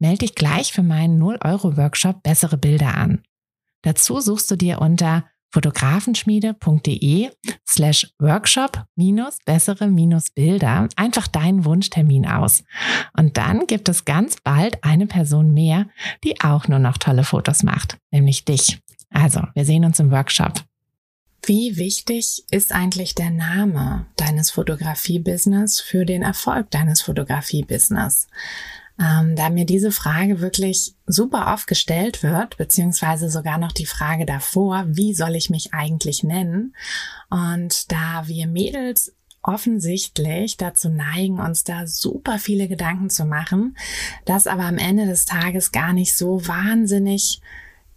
Melde dich gleich für meinen 0-Euro-Workshop Bessere Bilder an. Dazu suchst du dir unter fotografenschmiede.de slash workshop minus bessere minus Bilder einfach deinen Wunschtermin aus. Und dann gibt es ganz bald eine Person mehr, die auch nur noch tolle Fotos macht, nämlich dich. Also, wir sehen uns im Workshop. Wie wichtig ist eigentlich der Name deines Fotografie-Business für den Erfolg deines Fotografie-Business? Ähm, da mir diese Frage wirklich super oft gestellt wird, beziehungsweise sogar noch die Frage davor, wie soll ich mich eigentlich nennen? Und da wir Mädels offensichtlich dazu neigen, uns da super viele Gedanken zu machen, das aber am Ende des Tages gar nicht so wahnsinnig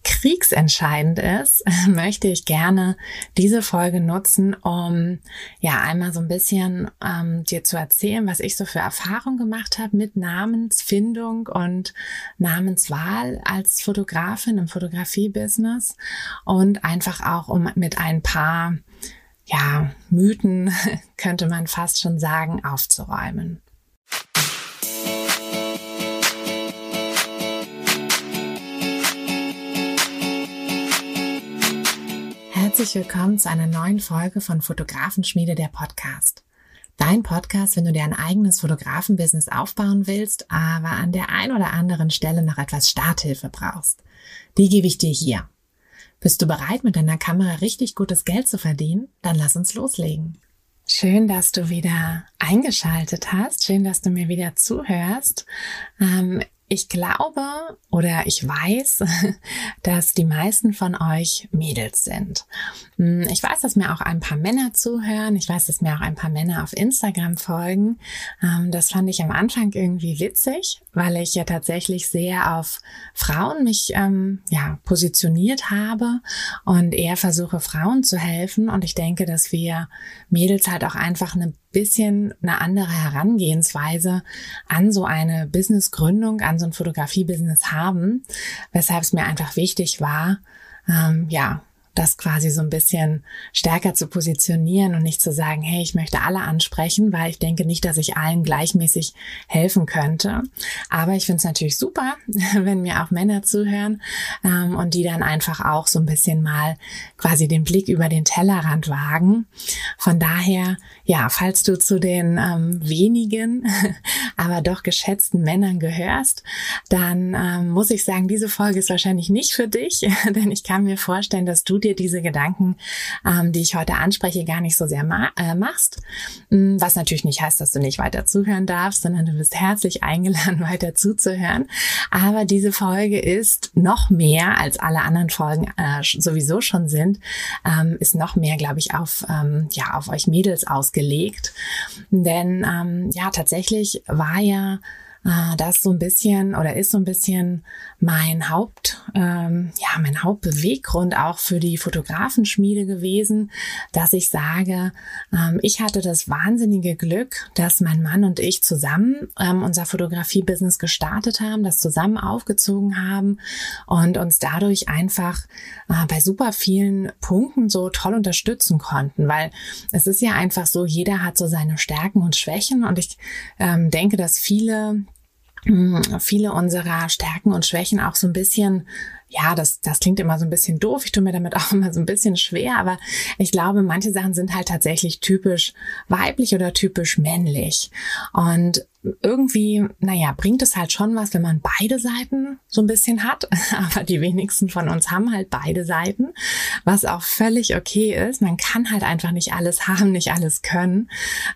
kriegsentscheidend ist, möchte ich gerne diese Folge nutzen, um ja einmal so ein bisschen ähm, dir zu erzählen, was ich so für Erfahrungen gemacht habe mit Namensfindung und Namenswahl als Fotografin im Fotografie-Business und einfach auch um mit ein paar ja Mythen könnte man fast schon sagen aufzuräumen. Herzlich willkommen zu einer neuen Folge von Fotografenschmiede der Podcast. Dein Podcast, wenn du dir ein eigenes Fotografenbusiness aufbauen willst, aber an der ein oder anderen Stelle noch etwas Starthilfe brauchst. Die gebe ich dir hier. Bist du bereit, mit deiner Kamera richtig gutes Geld zu verdienen? Dann lass uns loslegen. Schön, dass du wieder eingeschaltet hast. Schön, dass du mir wieder zuhörst. Ähm, ich glaube oder ich weiß, dass die meisten von euch Mädels sind. Hm, ich weiß, dass mir auch ein paar Männer zuhören. Ich weiß, dass mir auch ein paar Männer auf Instagram folgen. Ähm, das fand ich am Anfang irgendwie witzig, weil ich ja tatsächlich sehr auf Frauen mich ähm, ja positioniert habe und eher versuche Frauen zu helfen. Und ich denke, dass wir Mädels halt auch einfach eine bisschen eine andere Herangehensweise an so eine Businessgründung, an so ein Fotografie-Business haben, weshalb es mir einfach wichtig war, ähm, ja, das quasi so ein bisschen stärker zu positionieren und nicht zu sagen, hey, ich möchte alle ansprechen, weil ich denke nicht, dass ich allen gleichmäßig helfen könnte. Aber ich finde es natürlich super, wenn mir auch Männer zuhören ähm, und die dann einfach auch so ein bisschen mal quasi den Blick über den Tellerrand wagen. Von daher, ja, falls du zu den ähm, wenigen, aber doch geschätzten Männern gehörst, dann ähm, muss ich sagen, diese Folge ist wahrscheinlich nicht für dich, denn ich kann mir vorstellen, dass du dir diese Gedanken, ähm, die ich heute anspreche, gar nicht so sehr ma äh, machst. Mm, was natürlich nicht heißt, dass du nicht weiter zuhören darfst, sondern du bist herzlich eingeladen, weiter zuzuhören. Aber diese Folge ist noch mehr als alle anderen Folgen äh, sowieso schon sind, ähm, ist noch mehr, glaube ich, auf, ähm, ja, auf euch Mädels ausgelegt. Denn ähm, ja, tatsächlich war ja das so ein bisschen oder ist so ein bisschen mein Haupt, ähm, ja, mein Hauptbeweggrund auch für die Fotografenschmiede gewesen, dass ich sage, ähm, ich hatte das wahnsinnige Glück, dass mein Mann und ich zusammen ähm, unser Fotografie-Business gestartet haben, das zusammen aufgezogen haben und uns dadurch einfach äh, bei super vielen Punkten so toll unterstützen konnten, weil es ist ja einfach so, jeder hat so seine Stärken und Schwächen und ich ähm, denke, dass viele viele unserer Stärken und Schwächen auch so ein bisschen ja, das, das klingt immer so ein bisschen doof. Ich tue mir damit auch immer so ein bisschen schwer, aber ich glaube, manche Sachen sind halt tatsächlich typisch weiblich oder typisch männlich. Und irgendwie, naja, bringt es halt schon was, wenn man beide Seiten so ein bisschen hat. Aber die wenigsten von uns haben halt beide Seiten, was auch völlig okay ist. Man kann halt einfach nicht alles haben, nicht alles können.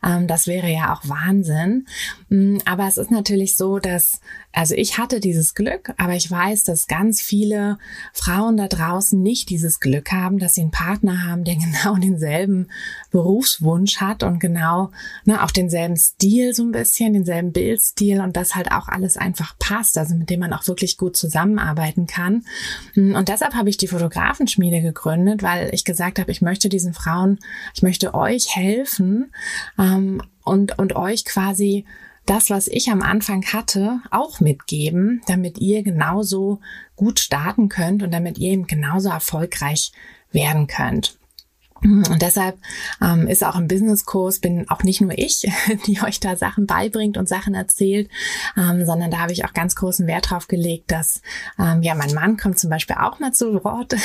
Ähm, das wäre ja auch Wahnsinn. Mm, aber es ist natürlich so, dass, also ich hatte dieses Glück, aber ich weiß, dass ganz viele Frauen da draußen nicht dieses Glück haben, dass sie einen Partner haben, der genau denselben Berufswunsch hat und genau ne, auch denselben Stil so ein bisschen, denselben Bildstil und das halt auch alles einfach passt, also mit dem man auch wirklich gut zusammenarbeiten kann. Und deshalb habe ich die Fotografenschmiede gegründet, weil ich gesagt habe, ich möchte diesen Frauen, ich möchte euch helfen ähm, und, und euch quasi das, was ich am Anfang hatte, auch mitgeben, damit ihr genauso gut starten könnt und damit ihr eben genauso erfolgreich werden könnt. Und deshalb ähm, ist auch im Businesskurs bin auch nicht nur ich, die euch da Sachen beibringt und Sachen erzählt, ähm, sondern da habe ich auch ganz großen Wert drauf gelegt, dass ähm, ja mein Mann kommt zum Beispiel auch mal zu Wort,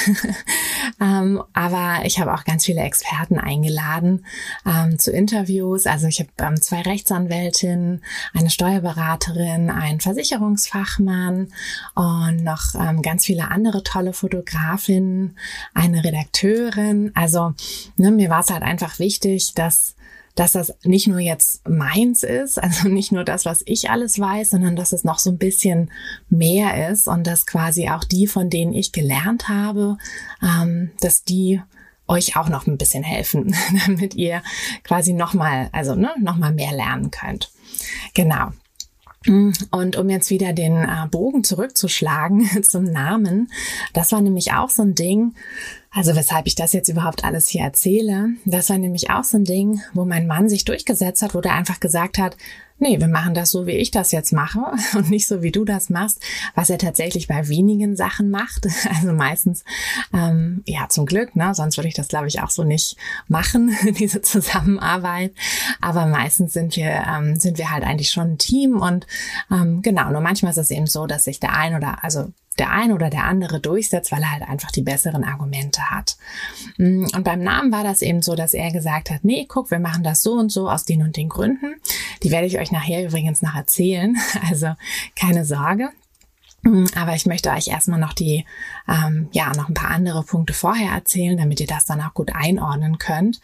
ähm, aber ich habe auch ganz viele Experten eingeladen ähm, zu Interviews. Also ich habe ähm, zwei Rechtsanwältinnen, eine Steuerberaterin, einen Versicherungsfachmann und noch ähm, ganz viele andere tolle Fotografinnen, eine Redakteurin. Also ne, mir war es halt einfach wichtig, dass dass das nicht nur jetzt meins ist, also nicht nur das, was ich alles weiß, sondern dass es noch so ein bisschen mehr ist und dass quasi auch die, von denen ich gelernt habe, ähm, dass die euch auch noch ein bisschen helfen, damit ihr quasi nochmal, also ne, nochmal mehr lernen könnt. Genau. Und um jetzt wieder den äh, Bogen zurückzuschlagen zum Namen, das war nämlich auch so ein Ding, also weshalb ich das jetzt überhaupt alles hier erzähle, das war nämlich auch so ein Ding, wo mein Mann sich durchgesetzt hat, wo der einfach gesagt hat, nee, wir machen das so, wie ich das jetzt mache und nicht so, wie du das machst, was er tatsächlich bei wenigen Sachen macht. Also meistens, ähm, ja, zum Glück, ne? sonst würde ich das, glaube ich, auch so nicht machen, diese Zusammenarbeit. Aber meistens sind wir, ähm, sind wir halt eigentlich schon ein Team und ähm, genau, nur manchmal ist es eben so, dass sich der ein oder, also der ein oder der andere durchsetzt, weil er halt einfach die besseren Argumente hat. Mm, und beim Namen war das eben so, dass er gesagt hat, nee, guck, wir machen das so und so aus den und den Gründen. Die werde ich euch nachher übrigens noch erzählen. Also keine Sorge. Mm, aber ich möchte euch erstmal noch die, ähm, ja, noch ein paar andere Punkte vorher erzählen, damit ihr das dann auch gut einordnen könnt.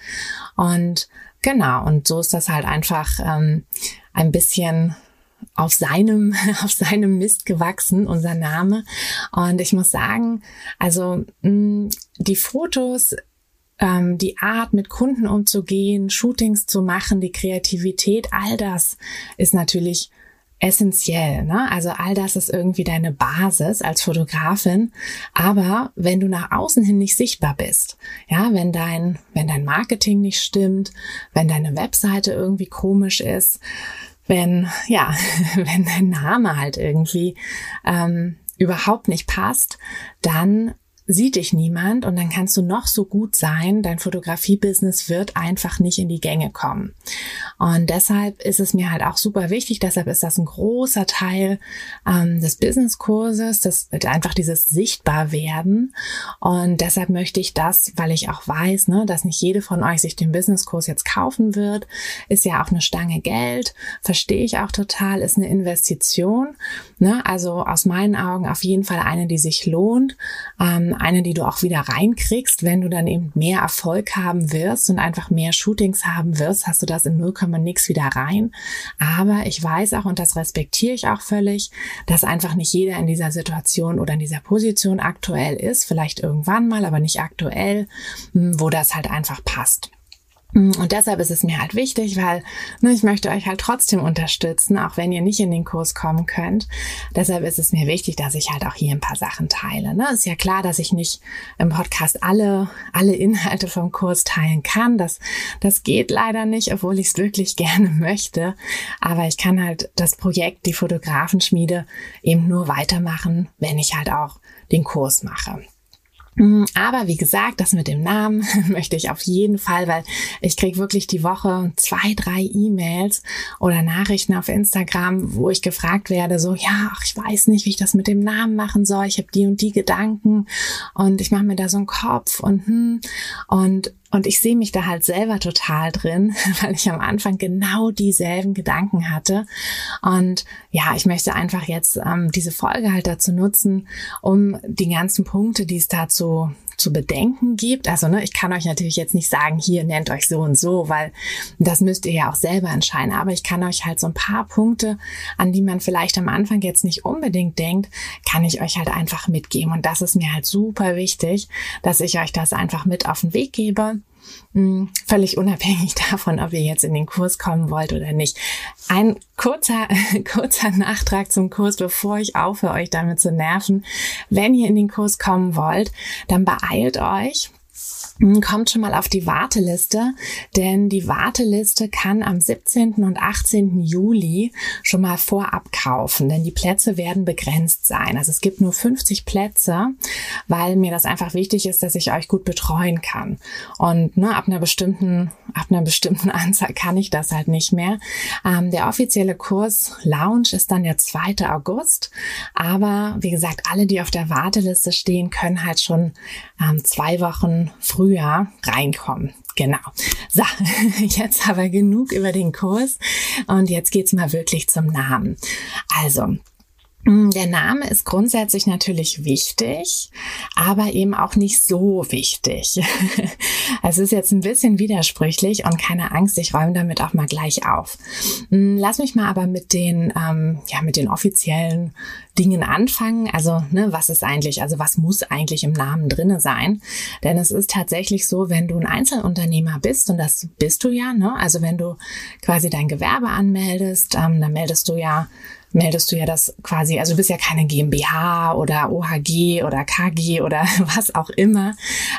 Und genau, und so ist das halt einfach ähm, ein bisschen auf seinem, auf seinem Mist gewachsen, unser Name. Und ich muss sagen, also mh, mm, die Fotos, ähm, die Art, mit Kunden umzugehen, Shootings zu machen, die Kreativität, all das ist natürlich essentiell. Ne? Also all das ist irgendwie deine Basis als Fotografin. Aber wenn du nach außen hin nicht sichtbar bist, ja, wenn dein, wenn dein Marketing nicht stimmt, wenn deine Webseite irgendwie komisch ist, wenn, ja, wenn dein Name halt irgendwie ähm, überhaupt nicht passt, dann sieht dich niemand und dann kannst du noch so gut sein, dein Fotografie-Business wird einfach nicht in die Gänge kommen. Und deshalb ist es mir halt auch super wichtig, deshalb ist das ein großer Teil ähm, des Business-Kurses, das wird einfach dieses Sichtbarwerden. Und deshalb möchte ich das, weil ich auch weiß, ne, dass nicht jede von euch sich den Business-Kurs jetzt kaufen wird, ist ja auch eine Stange Geld, verstehe ich auch total, ist eine Investition. Ne? Also aus meinen Augen auf jeden Fall eine, die sich lohnt. Ähm, eine, die du auch wieder reinkriegst, wenn du dann eben mehr Erfolg haben wirst und einfach mehr Shootings haben wirst, hast du das in 0, nix wieder rein. Aber ich weiß auch, und das respektiere ich auch völlig, dass einfach nicht jeder in dieser Situation oder in dieser Position aktuell ist, vielleicht irgendwann mal, aber nicht aktuell, wo das halt einfach passt. Mm, und deshalb ist es mir halt wichtig, weil ne, ich möchte euch halt trotzdem unterstützen, auch wenn ihr nicht in den Kurs kommen könnt. Deshalb ist es mir wichtig, dass ich halt auch hier ein paar Sachen teile. Ne? Ist ja klar, dass ich nicht im Podcast alle, alle Inhalte vom Kurs teilen kann. Das, das geht leider nicht, obwohl ich es wirklich gerne möchte. Aber ich kann halt das Projekt, die Fotografenschmiede, eben nur weitermachen, wenn ich halt auch den Kurs mache. Mm, aber wie gesagt, das mit dem Namen möchte ich auf jeden Fall, weil ich krieg wirklich die Woche zwei, drei E-Mails oder Nachrichten auf Instagram, wo ich gefragt werde, so, ja, ach, ich weiß nicht, wie ich das mit dem Namen machen soll. Ich habe die und die Gedanken und ich mache mir da so einen Kopf und hm. Und und ich sehe mich da halt selber total drin, weil ich am Anfang genau dieselben Gedanken hatte. Und ja, ich möchte einfach jetzt ähm, diese Folge halt dazu nutzen, um die ganzen Punkte, die es dazu zu bedenken gibt. Also ne, ich kann euch natürlich jetzt nicht sagen, hier nennt euch so und so, weil das müsst ihr ja auch selber entscheiden. Aber ich kann euch halt so ein paar Punkte, an die man vielleicht am Anfang jetzt nicht unbedingt denkt, kann ich euch halt einfach mitgeben. Und das ist mir halt super wichtig, dass ich euch das einfach mit auf den Weg gebe. Hm, völlig unabhängig davon, ob ihr jetzt in den Kurs kommen wollt oder nicht. Ein kurzer, kurzer Nachtrag zum Kurs, bevor ich aufhöre, euch damit zu nerven. Wenn ihr in den Kurs kommen wollt, dann beeilt euch kommt schon mal auf die Warteliste, denn die Warteliste kann am 17. und 18. Juli schon mal vorab kaufen, denn die Plätze werden begrenzt sein. Also es gibt nur 50 Plätze, weil mir das einfach wichtig ist, dass ich euch gut betreuen kann. Und ne, ab einer bestimmten, ab einer bestimmten Anzahl kann ich das halt nicht mehr. Ähm, der offizielle Kurs Lounge ist dann der 2. August, aber wie gesagt, alle, die auf der Warteliste stehen, können halt schon ähm, zwei Wochen Frühjahr reinkommen. Genau. So, jetzt aber genug über den Kurs und jetzt geht's mal wirklich zum Namen. Also, der Name ist grundsätzlich natürlich wichtig, aber eben auch nicht so wichtig. es ist jetzt ein bisschen widersprüchlich und keine Angst, ich räume damit auch mal gleich auf. Mm, lass mich mal aber mit den, ähm, ja, mit den offiziellen Dingen anfangen. Also, ne, was ist eigentlich, also was muss eigentlich im Namen drinne sein? Denn es ist tatsächlich so, wenn du ein Einzelunternehmer bist, und das bist du ja, ne? Also wenn du quasi dein Gewerbe anmeldest, ähm, dann meldest du ja meldest du ja das quasi, also du bist ja keine GmbH oder OHG oder KG oder was auch immer.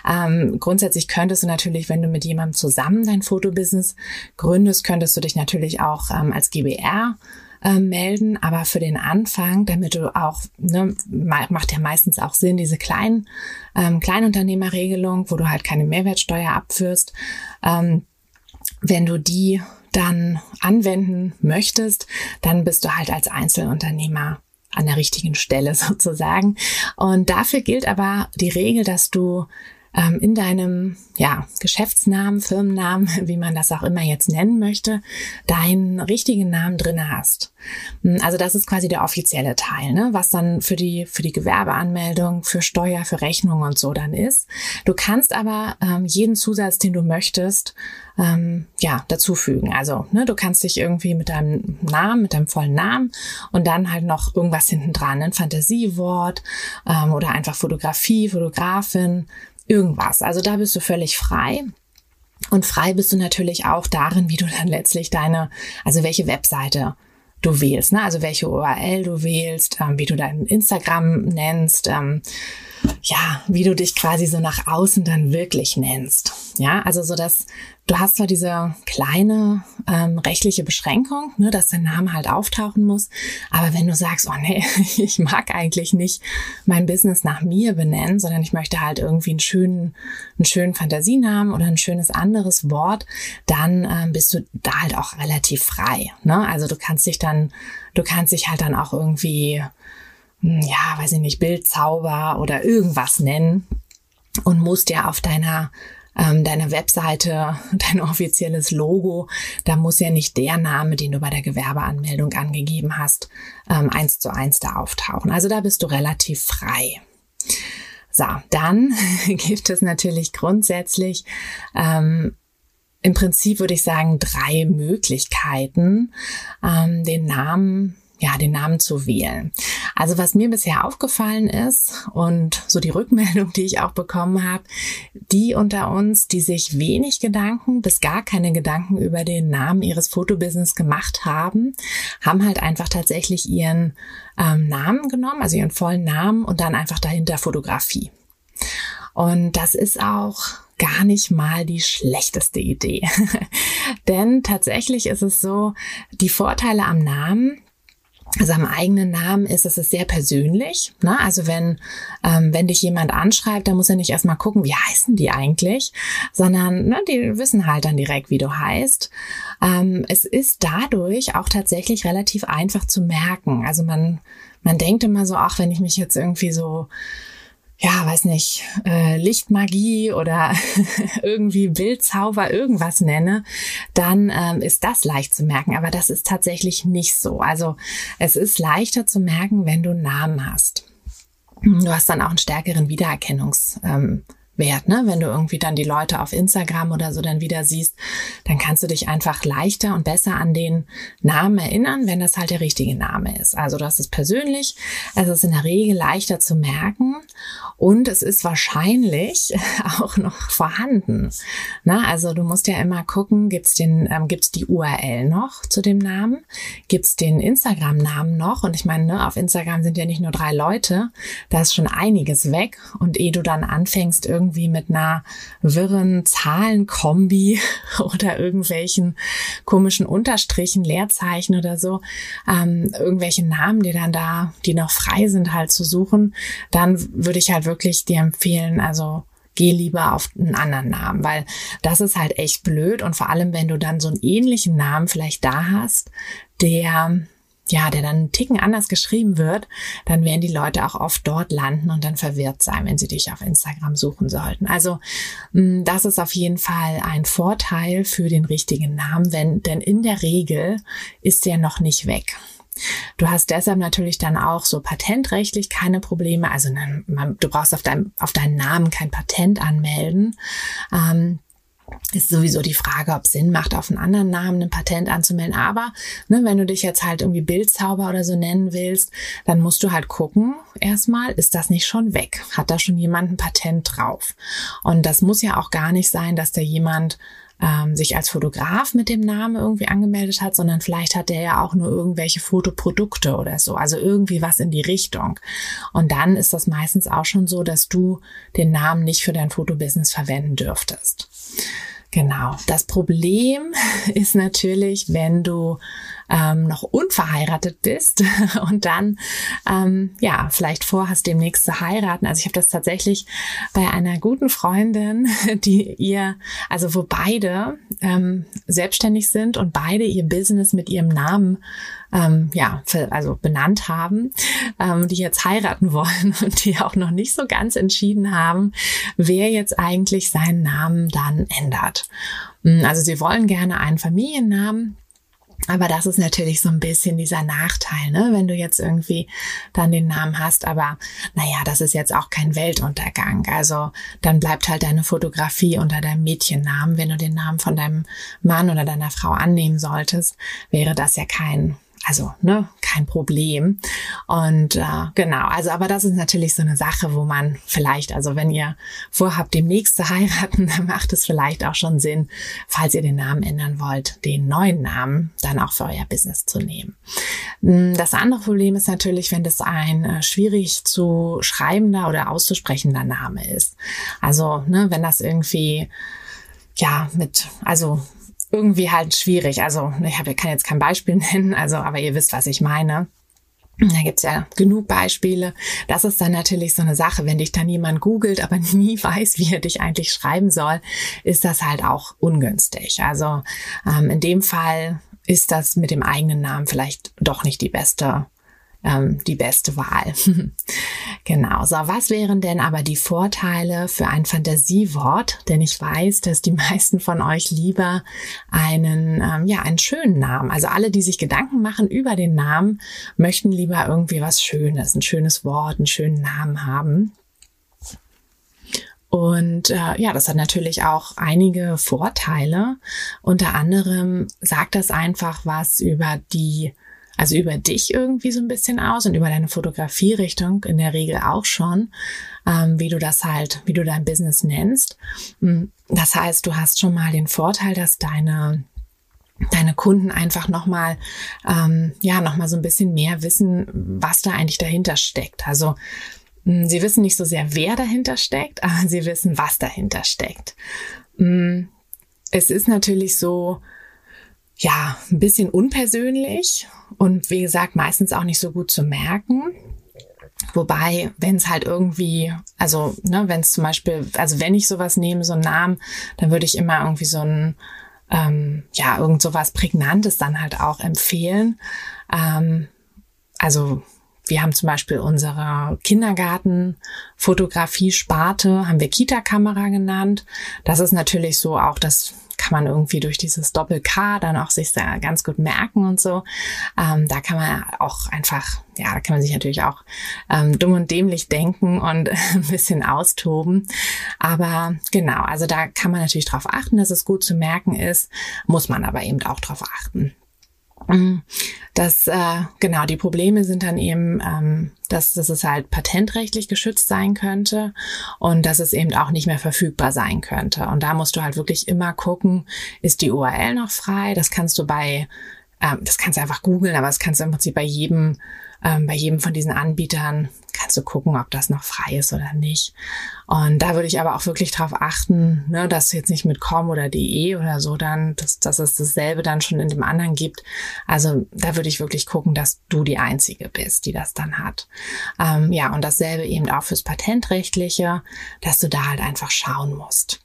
Ähm, grundsätzlich könntest du natürlich, wenn du mit jemandem zusammen dein Fotobusiness gründest, könntest du dich natürlich auch ähm, als GBR äh, melden, aber für den Anfang, damit du auch, ne, macht ja meistens auch Sinn, diese kleinen ähm, Kleinunternehmerregelung, wo du halt keine Mehrwertsteuer abführst, ähm, wenn du die dann anwenden möchtest, dann bist du halt als Einzelunternehmer an der richtigen Stelle sozusagen. Und dafür gilt aber die Regel, dass du ähm, in deinem ja, Geschäftsnamen, Firmennamen, wie man das auch immer jetzt nennen möchte, deinen richtigen Namen drinne hast. Hm, also das ist quasi der offizielle Teil, ne? was dann für die, für die Gewerbeanmeldung, für Steuer, für Rechnung und so dann ist. Du kannst aber ähm, jeden Zusatz, den du möchtest, ähm, ja, dazufügen. Also ne, du kannst dich irgendwie mit deinem Namen, mit deinem vollen Namen und dann halt noch irgendwas hinten dran, ein Fantasiewort ähm, oder einfach Fotografie, Fotografin, irgendwas. Also da bist du völlig frei. Und frei bist du natürlich auch darin, wie du dann letztlich deine, also welche Webseite du wählst, ne? also welche URL du wählst, ähm, wie du dein Instagram nennst, ähm, ja, wie du dich quasi so nach außen dann wirklich nennst. Ja, also so dass du hast zwar diese kleine ähm, rechtliche Beschränkung, ne, dass dein Name halt auftauchen muss, aber wenn du sagst, oh nee, ich mag eigentlich nicht mein Business nach mir benennen, sondern ich möchte halt irgendwie einen schönen, einen schönen Fantasienamen oder ein schönes anderes Wort, dann ähm, bist du da halt auch relativ frei. Ne? Also du kannst dich dann, du kannst dich halt dann auch irgendwie hm, ja, weiß ich nicht, Bildzauber oder irgendwas nennen und musst ja auf deiner ähm, deine Webseite, dein offizielles Logo, da muss ja nicht der Name, den du bei der Gewerbeanmeldung angegeben hast, ähm, eins zu eins da auftauchen. Also da bist du relativ frei. So, dann gibt es natürlich grundsätzlich ähm, im Prinzip würde ich sagen drei Möglichkeiten, ähm, den Namen ja, den Namen zu wählen. Also was mir bisher aufgefallen ist und so die Rückmeldung, die ich auch bekommen habe, die unter uns, die sich wenig Gedanken bis gar keine Gedanken über den Namen ihres Fotobusiness gemacht haben, haben halt einfach tatsächlich ihren ähm, Namen genommen, also ihren vollen Namen und dann einfach dahinter Fotografie. Und das ist auch gar nicht mal die schlechteste Idee. Denn tatsächlich ist es so, die Vorteile am Namen, am eigenen Namen ist es sehr persönlich. Ne? Also wenn, ähm, wenn dich jemand anschreibt, dann muss er nicht erstmal gucken, wie heißen die eigentlich, sondern ne, die wissen halt dann direkt, wie du heißt. Ähm, es ist dadurch auch tatsächlich relativ einfach zu merken. Also man, man denkt immer so, ach, wenn ich mich jetzt irgendwie so ja, weiß nicht, äh, Lichtmagie oder irgendwie Bildzauber, irgendwas nenne, dann ähm, ist das leicht zu merken. Aber das ist tatsächlich nicht so. Also es ist leichter zu merken, wenn du Namen hast. Du hast dann auch einen stärkeren Wiedererkennungs. Ähm, wert, ne? Wenn du irgendwie dann die Leute auf Instagram oder so dann wieder siehst, dann kannst du dich einfach leichter und besser an den Namen erinnern, wenn das halt der richtige Name ist. Also das ist persönlich, es ist in der Regel leichter zu merken und es ist wahrscheinlich auch noch vorhanden. Na, also du musst ja immer gucken, gibt's den, ähm, gibt's die URL noch zu dem Namen, gibt's den Instagram-Namen noch und ich meine, ne, auf Instagram sind ja nicht nur drei Leute, da ist schon einiges weg und ehe du dann anfängst irgendwie irgendwie mit einer wirren Zahlenkombi oder irgendwelchen komischen Unterstrichen, Leerzeichen oder so, ähm, irgendwelche Namen, die dann da, die noch frei sind, halt zu suchen, dann würde ich halt wirklich dir empfehlen, also geh lieber auf einen anderen Namen, weil das ist halt echt blöd und vor allem, wenn du dann so einen ähnlichen Namen vielleicht da hast, der ja, der dann einen Ticken anders geschrieben wird, dann werden die Leute auch oft dort landen und dann verwirrt sein, wenn sie dich auf Instagram suchen sollten. Also mm, das ist auf jeden Fall ein Vorteil für den richtigen Namen, wenn, denn in der Regel ist der noch nicht weg. Du hast deshalb natürlich dann auch so patentrechtlich keine Probleme. Also du brauchst auf, deinem, auf deinen Namen kein Patent anmelden. Ähm, ist sowieso die Frage, ob es Sinn macht, auf einen anderen Namen ein Patent anzumelden. Aber ne, wenn du dich jetzt halt irgendwie Bildzauber oder so nennen willst, dann musst du halt gucken, erstmal, ist das nicht schon weg? Hat da schon jemand ein Patent drauf? Und das muss ja auch gar nicht sein, dass da jemand ähm, sich als Fotograf mit dem Namen irgendwie angemeldet hat, sondern vielleicht hat der ja auch nur irgendwelche Fotoprodukte oder so, also irgendwie was in die Richtung. Und dann ist das meistens auch schon so, dass du den Namen nicht für dein Fotobusiness verwenden dürftest. Genau. Das Problem ist natürlich, wenn du ähm, noch unverheiratet bist und dann ähm, ja vielleicht vorhast, demnächst zu heiraten. Also ich habe das tatsächlich bei einer guten Freundin, die ihr, also wo beide ähm, selbstständig sind und beide ihr Business mit ihrem Namen ähm, ja, also benannt haben, ähm, die jetzt heiraten wollen und die auch noch nicht so ganz entschieden haben, wer jetzt eigentlich seinen Namen dann ändert. Also sie wollen gerne einen Familiennamen, aber das ist natürlich so ein bisschen dieser Nachteil, ne? wenn du jetzt irgendwie dann den Namen hast. Aber naja, das ist jetzt auch kein Weltuntergang. Also dann bleibt halt deine Fotografie unter deinem Mädchennamen. Wenn du den Namen von deinem Mann oder deiner Frau annehmen solltest, wäre das ja kein also, ne, kein Problem. Und äh, genau, also, aber das ist natürlich so eine Sache, wo man vielleicht, also wenn ihr vorhabt, demnächst zu heiraten, dann macht es vielleicht auch schon Sinn, falls ihr den Namen ändern wollt, den neuen Namen dann auch für euer Business zu nehmen. Hm, das andere Problem ist natürlich, wenn das ein äh, schwierig zu schreibender oder auszusprechender Name ist. Also, ne, wenn das irgendwie ja, mit, also irgendwie halt schwierig. Also ich habe, kann jetzt kein Beispiel nennen, also aber ihr wisst, was ich meine. Da gibt's ja genug Beispiele. Das ist dann natürlich so eine Sache, wenn dich dann jemand googelt, aber nie weiß, wie er dich eigentlich schreiben soll, ist das halt auch ungünstig. Also ähm, in dem Fall ist das mit dem eigenen Namen vielleicht doch nicht die beste ähm, die beste Wahl. genau. So, was wären denn aber die Vorteile für ein Fantasiewort? Denn ich weiß, dass die meisten von euch lieber einen, ähm, ja, einen schönen Namen. Also alle, die sich Gedanken machen über den Namen, möchten lieber irgendwie was Schönes, ein schönes Wort, einen schönen Namen haben. Und äh, ja, das hat natürlich auch einige Vorteile. Unter anderem sagt das einfach was über die also über dich irgendwie so ein bisschen aus und über deine Fotografierichtung in der Regel auch schon, ähm, wie du das halt, wie du dein Business nennst. Hm, das heißt, du hast schon mal den Vorteil, dass deine deine Kunden einfach nochmal, ähm, ja, nochmal so ein bisschen mehr wissen, was da eigentlich dahinter steckt. Also, hm, sie wissen nicht so sehr, wer dahinter steckt, aber sie wissen, was dahinter steckt. Hm, es ist natürlich so, ja, ein bisschen unpersönlich und wie gesagt, meistens auch nicht so gut zu merken. Wobei, wenn es halt irgendwie, also, ne, wenn es zum Beispiel, also wenn ich sowas nehme, so einen Namen, dann würde ich immer irgendwie so ein, ähm, ja, irgend sowas Prägnantes dann halt auch empfehlen. Ähm, also wir haben zum Beispiel unsere Kindergartenfotografie-Sparte, haben wir Kita-Kamera genannt. Das ist natürlich so auch das kann man irgendwie durch dieses Doppel-K dann auch sich sehr ganz gut merken und so. Ähm, da kann man auch einfach, ja, da kann man sich natürlich auch ähm, dumm und dämlich denken und ein bisschen austoben. Aber genau, also da kann man natürlich darauf achten, dass es gut zu merken ist, muss man aber eben auch darauf achten. Das, äh, genau, die Probleme sind dann eben, ähm, dass, dass es halt patentrechtlich geschützt sein könnte und dass es eben auch nicht mehr verfügbar sein könnte. Und da musst du halt wirklich immer gucken, ist die URL noch frei? Das kannst du bei, ähm, das kannst du einfach googeln, aber das kannst du im Prinzip bei jedem ähm, bei jedem von diesen Anbietern kannst du gucken, ob das noch frei ist oder nicht. Und da würde ich aber auch wirklich darauf achten, ne, dass jetzt nicht mit com oder de oder so dann, dass, dass es dasselbe dann schon in dem anderen gibt. Also da würde ich wirklich gucken, dass du die Einzige bist, die das dann hat. Ähm, ja, und dasselbe eben auch fürs Patentrechtliche, dass du da halt einfach schauen musst.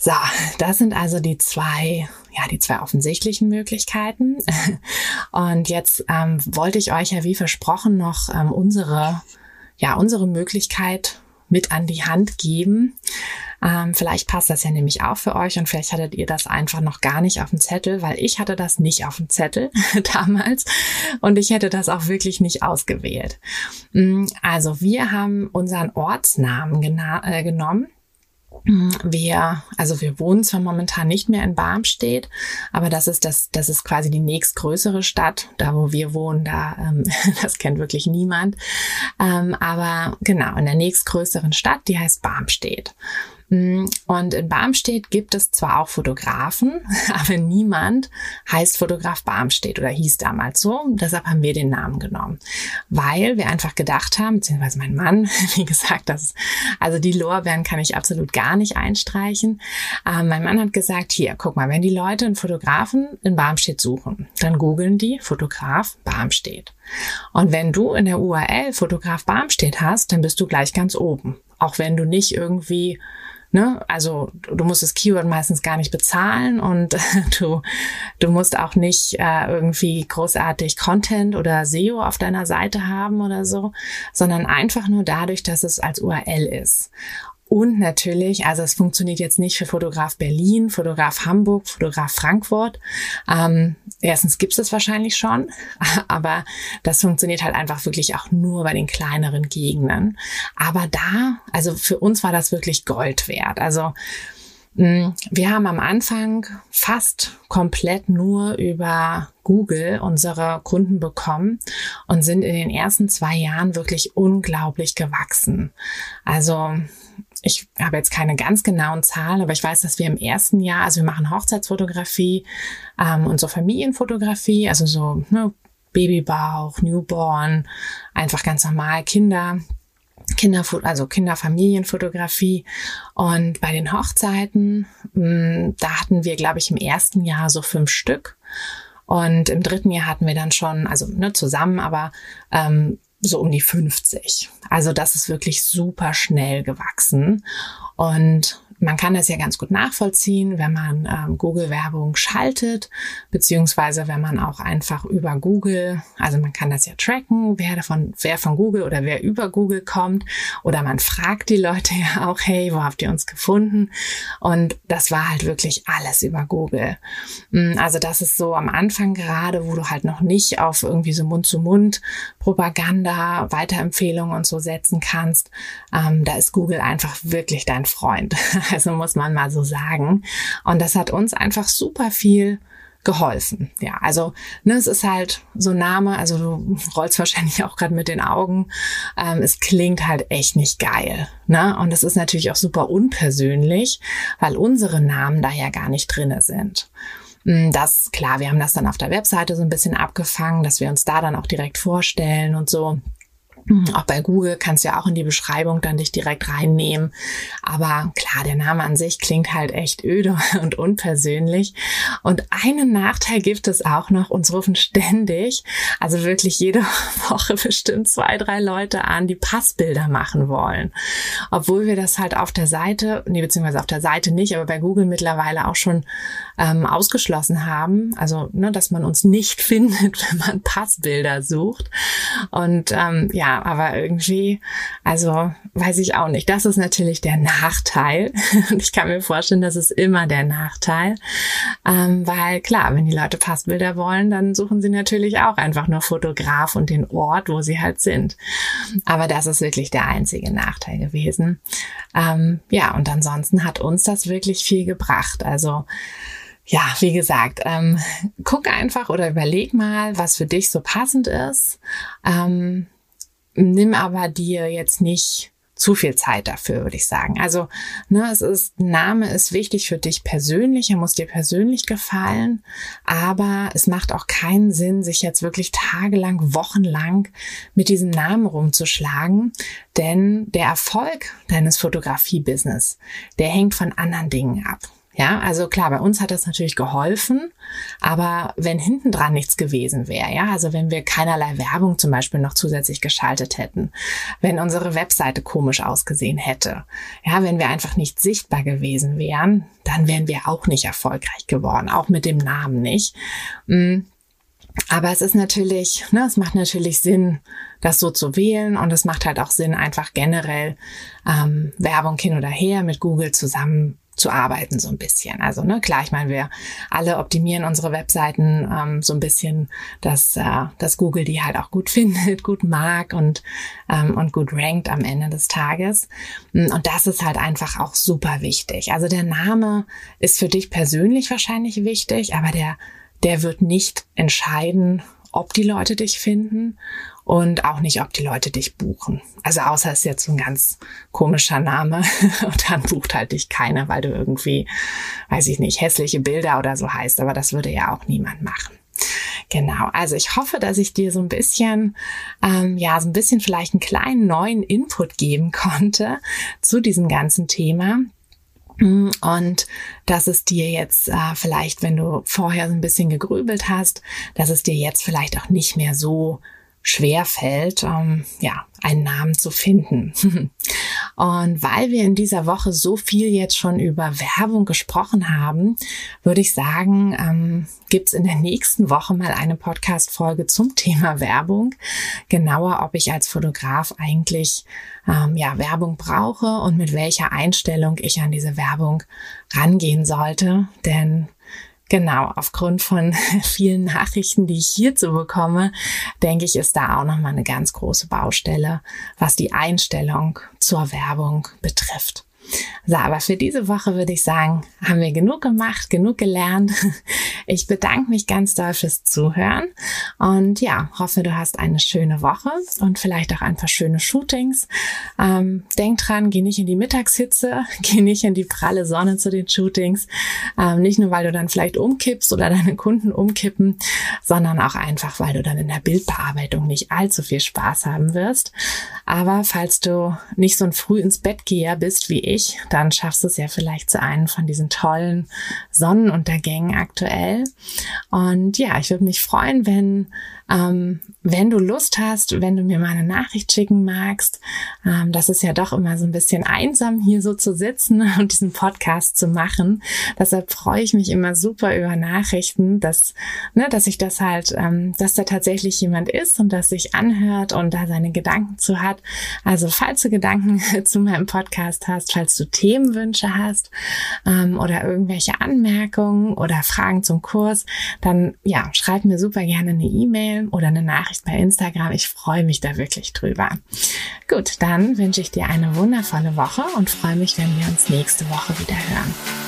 So, das sind also die zwei, ja, die zwei offensichtlichen Möglichkeiten. Und jetzt ähm, wollte ich euch ja wie versprochen noch ähm, unsere, ja, unsere Möglichkeit mit an die Hand geben. Ähm, vielleicht passt das ja nämlich auch für euch und vielleicht hattet ihr das einfach noch gar nicht auf dem Zettel, weil ich hatte das nicht auf dem Zettel damals und ich hätte das auch wirklich nicht ausgewählt. Mm, also wir haben unseren Ortsnamen äh, genommen wir, also wir wohnen zwar momentan nicht mehr in Barmstedt, aber das ist das, das ist quasi die nächstgrößere Stadt. Da, wo wir wohnen, da, ähm, das kennt wirklich niemand. Ähm, aber genau, in der nächstgrößeren Stadt, die heißt Barmstedt. Mm, und in Barmstedt gibt es zwar auch Fotografen, aber niemand heißt Fotograf Barmstedt oder hieß damals so. Deshalb haben wir den Namen genommen, weil wir einfach gedacht haben, beziehungsweise mein Mann, wie gesagt, das, also die Lorbeeren kann ich absolut gar nicht einstreichen. Ähm, mein Mann hat gesagt, hier, guck mal, wenn die Leute einen Fotografen in Barmstedt suchen, dann googeln die Fotograf Barmstedt. Und wenn du in der URL Fotograf Barmstedt hast, dann bist du gleich ganz oben. Auch wenn du nicht irgendwie Ne? Also du musst das Keyword meistens gar nicht bezahlen und du, du musst auch nicht äh, irgendwie großartig Content oder SEO auf deiner Seite haben oder so, sondern einfach nur dadurch, dass es als URL ist. Und natürlich, also es funktioniert jetzt nicht für Fotograf Berlin, Fotograf Hamburg, Fotograf Frankfurt. Ähm, erstens gibt es das wahrscheinlich schon, aber das funktioniert halt einfach wirklich auch nur bei den kleineren Gegenden. Aber da, also für uns war das wirklich Gold wert. Also mm, wir haben am Anfang fast komplett nur über Google unsere Kunden bekommen und sind in den ersten zwei Jahren wirklich unglaublich gewachsen. Also ich habe jetzt keine ganz genauen Zahlen, aber ich weiß, dass wir im ersten Jahr, also wir machen Hochzeitsfotografie ähm, und so Familienfotografie, also so ne, Babybauch, Newborn, einfach ganz normal Kinder. Kinder, also Kinderfamilienfotografie. Und bei den Hochzeiten, mh, mm, da hatten wir, glaube ich, im ersten Jahr so fünf Stück. Und im dritten Jahr hatten wir dann schon, also ne, zusammen, aber ähm, so um die 50. Also das ist wirklich super schnell gewachsen. Und man kann das ja ganz gut nachvollziehen, wenn man ähm, Google-Werbung schaltet, beziehungsweise wenn man auch einfach über Google, also man kann das ja tracken, wer davon, wer von Google oder wer über Google kommt, oder man fragt die Leute ja auch, hey, wo habt ihr uns gefunden? Und das war halt wirklich alles über Google. Mm, also das ist so am Anfang gerade, wo du halt noch nicht auf irgendwie so Mund-zu-Mund-Propaganda, Weiterempfehlungen und so setzen kannst. Ähm, da ist Google einfach wirklich dein Freund. Also muss man mal so sagen. Und das hat uns einfach super viel geholfen. Ja, also ne, es ist halt so ein Name, also du rollst wahrscheinlich auch gerade mit den Augen. Ähm, es klingt halt echt nicht geil. Ne? Und es ist natürlich auch super unpersönlich, weil unsere Namen da ja gar nicht drinne sind. Hm, das, klar, wir haben das dann auf der Webseite so ein bisschen abgefangen, dass wir uns da dann auch direkt vorstellen und so. Mhm, auch bei Google kannst du ja auch in die Beschreibung dann dich direkt reinnehmen. Aber klar, der Name an sich klingt halt echt öde und unpersönlich. Und einen Nachteil gibt es auch noch. Uns rufen ständig, also wirklich jede Woche bestimmt zwei, drei Leute an, die Passbilder machen wollen. Obwohl wir das halt auf der Seite, nee, beziehungsweise auf der Seite nicht, aber bei Google mittlerweile auch schon ähm, ausgeschlossen haben. Also, ne, dass man uns nicht findet, wenn man Passbilder sucht. Und ähm, ja, aber irgendwie, also weiß ich auch nicht. Das ist natürlich der Nachteil. Und ich kann mir vorstellen, das ist immer der Nachteil. Ähm, weil klar, wenn die Leute Passbilder wollen, dann suchen sie natürlich auch einfach nur Fotograf und den Ort, wo sie halt sind. Aber das ist wirklich der einzige Nachteil gewesen. Ähm, ja, und ansonsten hat uns das wirklich viel gebracht. Also ja, wie gesagt, ähm, guck einfach oder überleg mal, was für dich so passend ist. Ähm, nimm aber dir jetzt nicht zu viel Zeit dafür, würde ich sagen. Also, ne, es ist, Name ist wichtig für dich persönlich, er muss dir persönlich gefallen, aber es macht auch keinen Sinn, sich jetzt wirklich tagelang, wochenlang mit diesem Namen rumzuschlagen, denn der Erfolg deines Fotografie-Business, der hängt von anderen Dingen ab. Ja, also klar, bei uns hat das natürlich geholfen, aber wenn hinten dran nichts gewesen wäre, ja, also wenn wir keinerlei Werbung zum Beispiel noch zusätzlich geschaltet hätten, wenn unsere Webseite komisch ausgesehen hätte, ja, wenn wir einfach nicht sichtbar gewesen wären, dann wären wir auch nicht erfolgreich geworden, auch mit dem Namen nicht. Mm. Aber es ist natürlich, ne, es macht natürlich Sinn, das so zu wählen und es macht halt auch Sinn, einfach generell ähm, Werbung hin oder her mit Google zusammen zu arbeiten so ein bisschen. Also ne, klar, ich meine, wir alle optimieren unsere Webseiten ähm, so ein bisschen, dass, äh, dass Google die halt auch gut findet, gut mag und, ähm, und gut rankt am Ende des Tages. Mm, und das ist halt einfach auch super wichtig. Also der Name ist für dich persönlich wahrscheinlich wichtig, aber der, der wird nicht entscheiden, ob die Leute dich finden und auch nicht, ob die Leute dich buchen. Also außer es ist jetzt ein ganz komischer Name und dann bucht halt dich keiner, weil du irgendwie, weiß ich nicht, hässliche Bilder oder so heißt. Aber das würde ja auch niemand machen. Genau, also ich hoffe, dass ich dir so ein bisschen, ähm, ja, so ein bisschen vielleicht einen kleinen neuen Input geben konnte zu diesem ganzen Thema. Und dass es dir jetzt äh, vielleicht, wenn du vorher so ein bisschen gegrübelt hast, dass es dir jetzt vielleicht auch nicht mehr so schwer fällt, ähm, ja, einen Namen zu finden. Und weil wir in dieser Woche so viel jetzt schon über Werbung gesprochen haben, würde ich sagen, ähm, gibt es in der nächsten Woche mal eine Podcast-Folge zum Thema Werbung. Genauer, ob ich als Fotograf eigentlich ähm, ja, Werbung brauche und mit welcher Einstellung ich an diese Werbung rangehen sollte. Denn Genau, aufgrund von vielen Nachrichten, die ich hierzu bekomme, denke ich, ist da auch nochmal eine ganz große Baustelle, was die Einstellung zur Werbung betrifft. So, aber für diese Woche würde ich sagen, haben wir genug gemacht, genug gelernt. Ich bedanke mich ganz doll fürs Zuhören und ja, hoffe, du hast eine schöne Woche und vielleicht auch ein paar schöne Shootings. Ähm, denk dran, geh nicht in die Mittagshitze, geh nicht in die pralle Sonne zu den Shootings. Ähm, nicht nur, weil du dann vielleicht umkippst oder deine Kunden umkippen, sondern auch einfach, weil du dann in der Bildbearbeitung nicht allzu viel Spaß haben wirst. Aber falls du nicht so ein früh ins Bett geher bist wie ich, nicht, dann schaffst du es ja vielleicht zu einem von diesen tollen Sonnenuntergängen aktuell. Und ja, ich würde mich freuen, wenn ähm, wenn du Lust hast, wenn du mir mal eine Nachricht schicken magst, ähm, das ist ja doch immer so ein bisschen einsam, hier so zu sitzen und diesen Podcast zu machen. Deshalb freue ich mich immer super über Nachrichten, dass, ne, dass ich das halt, ähm, dass da tatsächlich jemand ist und das sich anhört und da seine Gedanken zu hat. Also falls du Gedanken zu meinem Podcast hast, falls du Themenwünsche hast ähm, oder irgendwelche Anmerkungen oder Fragen zum Kurs, dann ja, schreib mir super gerne eine E-Mail oder eine Nachricht bei Instagram. Ich freue mich da wirklich drüber. Gut, dann wünsche ich dir eine wundervolle Woche und freue mich, wenn wir uns nächste Woche wieder hören.